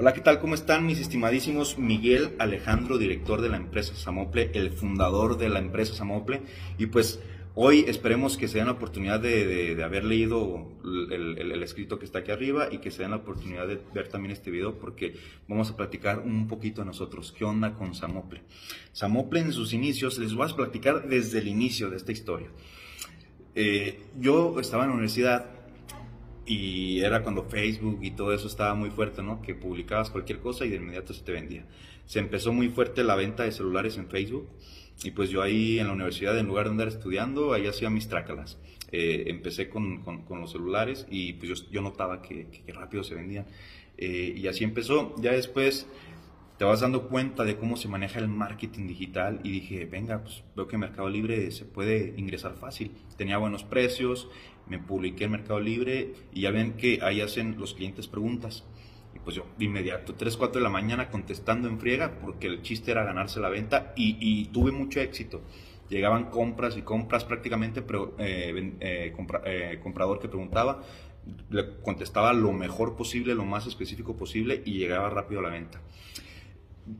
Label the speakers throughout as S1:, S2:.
S1: Hola, ¿qué tal? ¿Cómo están mis estimadísimos? Miguel Alejandro, director de la empresa Samople, el fundador de la empresa Samople. Y pues hoy esperemos que se den la oportunidad de, haber leído el, escrito que está aquí arriba y que se den la oportunidad de ver también este video porque vamos a platicar un poquito de nosotros. ¿Qué onda con Samople? Samople en sus inicios, les voy a platicar desde el inicio de esta historia. Eh, yo estaba en la universidad y era cuando Facebook y todo eso estaba muy fuerte, ¿no? Que publicabas cualquier cosa y de inmediato se te vendía. Se empezó muy fuerte la venta de celulares en Facebook y pues yo ahí en la universidad, en lugar de andar estudiando, ahí hacía mis trácalas. Eh, empecé con, los celulares y pues yo, notaba que, que, rápido se vendían. Eh, y así empezó. Ya después te vas dando cuenta de cómo se maneja el marketing digital y dije, venga, pues veo que Mercado Libre se puede ingresar fácil. Tenía buenos precios, me publiqué en Mercado Libre y ya ven que ahí hacen los clientes preguntas. Y pues yo de inmediato, 3, 4 de la mañana contestando en friega porque el chiste era ganarse la venta y, tuve mucho éxito. Llegaban compras y compras prácticamente, pero, eh, eh, eh, comprador que preguntaba, le contestaba lo mejor posible, lo más específico posible y llegaba rápido a la venta.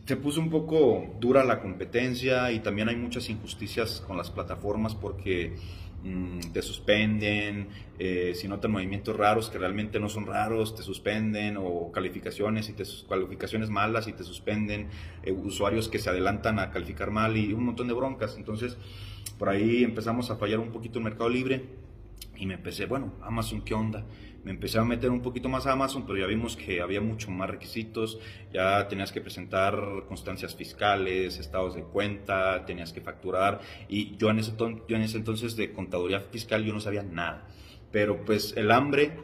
S1: Se puso un poco dura la competencia y también hay muchas injusticias con las plataformas porque Mm, te suspenden, eh, si notan movimientos raros que realmente no son raros, te suspenden, o calificaciones y te, calificaciones malas y te suspenden, eh, usuarios que se adelantan a calificar mal y un montón de broncas. Entonces, por ahí empezamos a fallar un poquito el Mercado Libre y me empecé, bueno, Amazon, ¿qué onda? Me empecé a meter un poquito más a Amazon, pero ya vimos que había mucho más requisitos, ya tenías que presentar constancias fiscales, estados de cuenta, tenías que facturar, y yo en ese, yo en ese entonces de contaduría fiscal yo no sabía nada. Pero pues el hambre,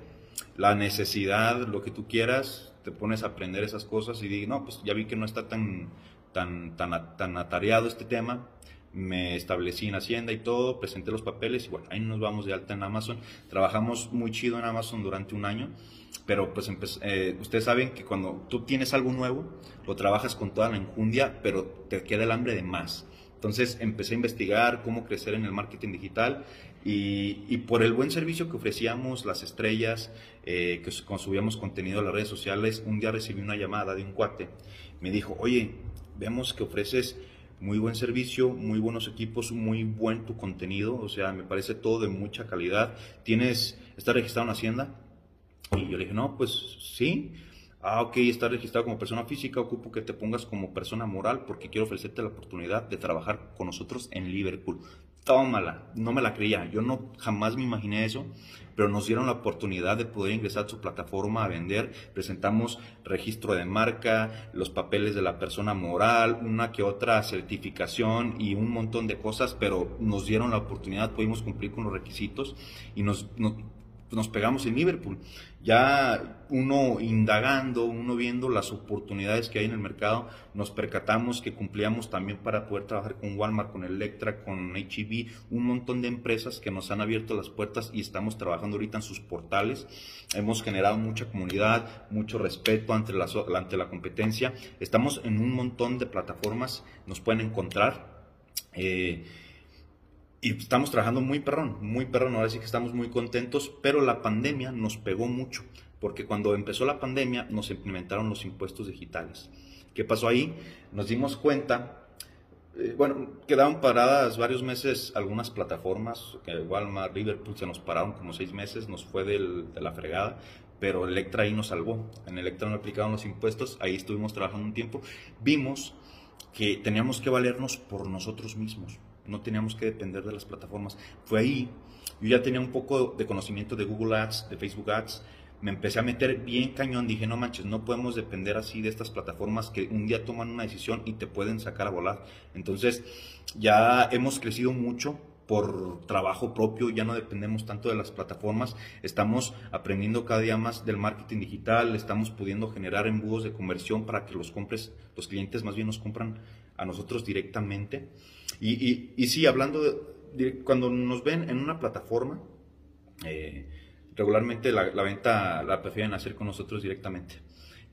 S1: la necesidad, lo que tú quieras, te pones a aprender esas cosas y digo, no, pues ya vi que no está tan, tan, tan, tan atareado este tema, me establecí en Hacienda y todo, presenté los papeles y bueno, ahí nos vamos de alta en Amazon. Trabajamos muy chido en Amazon durante un año, pero pues eh, ustedes saben que cuando tú tienes algo nuevo, lo trabajas con toda la enjundia, pero te queda el hambre de más. Entonces empecé a investigar cómo crecer en el marketing digital y, por el buen servicio que ofrecíamos, las estrellas, eh, que subíamos contenido a las redes sociales, un día recibí una llamada de un cuate. Me dijo, oye, vemos que ofreces muy buen servicio, muy buenos equipos, muy buen tu contenido, o sea, me parece todo de mucha calidad. ¿Tienes, está registrado en Hacienda? Y yo le dije, no, pues sí. Ah, ok, está registrado como persona física, ocupo que te pongas como persona moral porque quiero ofrecerte la oportunidad de trabajar con nosotros en Liverpool tómala. No me la creía, yo no jamás me imaginé eso, pero nos dieron la oportunidad de poder ingresar a su plataforma a vender. Presentamos registro de marca, los papeles de la persona moral, una que otra certificación y un montón de cosas, pero nos dieron la oportunidad, pudimos cumplir con los requisitos y nos, nos pegamos en Liverpool. Ya uno indagando, uno viendo las oportunidades que hay en el mercado, nos percatamos que cumplíamos también para poder trabajar con Walmart, con Electra, con HEB, un montón de empresas que nos han abierto las puertas y estamos trabajando ahorita en sus portales. Hemos generado mucha comunidad, mucho respeto ante la, ante la competencia. Estamos en un montón de plataformas, nos pueden encontrar. Eh, y estamos trabajando muy perrón, muy perrón, ahora sí que estamos muy contentos, pero la pandemia nos pegó mucho, porque cuando empezó la pandemia nos implementaron los impuestos digitales. ¿Qué pasó ahí? Nos dimos cuenta, eh, bueno, quedaron paradas varios meses algunas plataformas, que Walmart, Liverpool se nos pararon como seis meses, nos fue de la fregada, pero Electra ahí nos salvó. En Electra no aplicaron los impuestos, ahí estuvimos trabajando un tiempo. Vimos que teníamos que valernos por nosotros mismos no teníamos que depender de las plataformas. Fue ahí, yo ya tenía un poco de conocimiento de Google Ads, de Facebook Ads, me empecé a meter bien cañón, dije, no manches, no podemos depender así de estas plataformas que un día toman una decisión y te pueden sacar a volar. Entonces, ya hemos crecido mucho por trabajo propio, ya no dependemos tanto de las plataformas, estamos aprendiendo cada día más del marketing digital, estamos pudiendo generar embudos de conversión para que los compres, los clientes más bien nos compran a nosotros directamente. Y, y, sí, hablando de, cuando nos ven en una plataforma, eh, regularmente la, venta la prefieren hacer con nosotros directamente.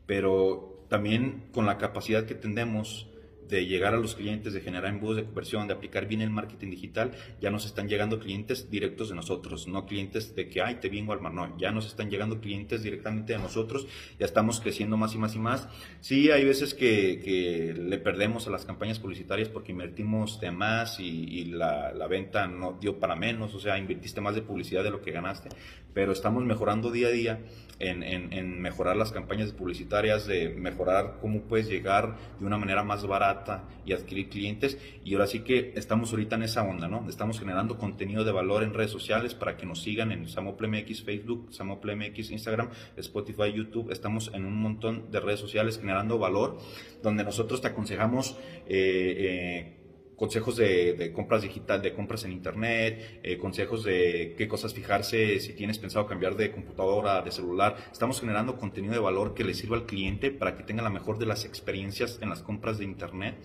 S1: Pero también con la capacidad que tenemos de llegar a los clientes, de generar embudos de conversión, de aplicar bien el marketing digital, ya nos están llegando clientes directos de nosotros, no clientes de que, ay, te vi Walmart, no, ya nos están llegando clientes directamente de nosotros, ya estamos creciendo más y más y más. Sí, hay veces que, que le perdemos a las campañas publicitarias porque invertimos de más y, la, la, venta no dio para menos, o sea, invertiste más de publicidad de lo que ganaste, pero estamos mejorando día a día en, en, mejorar las campañas publicitarias, de mejorar cómo puedes llegar de una manera más barata y adquirir clientes. Y ahora sí que estamos ahorita en esa onda, ¿no? Estamos generando contenido de valor en redes sociales para que nos sigan en SamopleMX Facebook, SamopleMX Instagram, Spotify, YouTube. Estamos en un montón de redes sociales generando valor, donde nosotros te aconsejamos eh, eh, consejos de, compras digital, de compras en internet, eh, consejos de qué cosas fijarse si tienes pensado cambiar de computadora, de celular. Estamos generando contenido de valor que le sirva al cliente para que tenga la mejor de las experiencias en las compras de internet.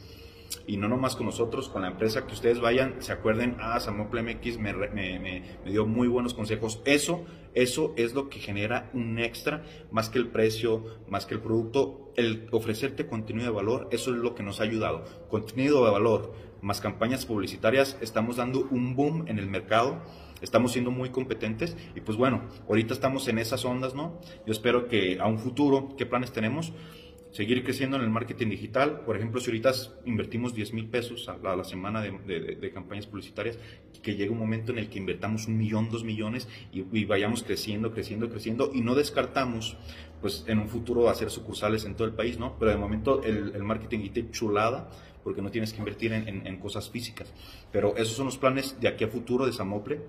S1: Y no nomás con nosotros, con la empresa que ustedes vayan, se acuerden, ah, Samuel MX me, me, me, dio muy buenos consejos. Eso, eso es lo que genera un extra, más que el precio, más que el producto. El ofrecerte contenido de valor, eso es lo que nos ha ayudado. Contenido de valor, más campañas publicitarias, estamos dando un boom en el mercado, estamos siendo muy competentes y pues bueno, ahorita estamos en esas ondas, ¿no? Yo espero que a un futuro, ¿qué planes tenemos? Seguir creciendo en el marketing digital, por ejemplo, si ahorita invertimos 10 mil pesos a la, semana de, campañas publicitarias, que llegue un momento en el que invertamos un millón, dos millones y, vayamos creciendo, creciendo, creciendo y no descartamos pues en un futuro hacer sucursales en todo el país, ¿no? Pero de momento el, el marketing digital chulada porque no tienes que invertir en, cosas físicas. Pero esos son los planes de aquí a futuro de Samople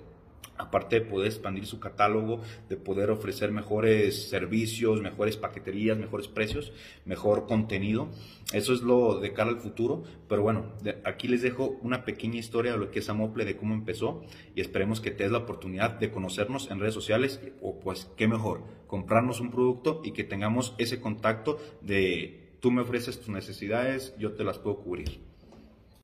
S1: aparte de poder expandir su catálogo, de poder ofrecer mejores servicios, mejores paqueterías, mejores precios, mejor contenido. Eso es lo de cara al futuro. Pero bueno, aquí les dejo una pequeña historia de lo que es Amople, de cómo empezó y esperemos que te des la oportunidad de conocernos en redes sociales o pues qué mejor, comprarnos un producto y que tengamos ese contacto de tú me ofreces tus necesidades, yo te las puedo cubrir.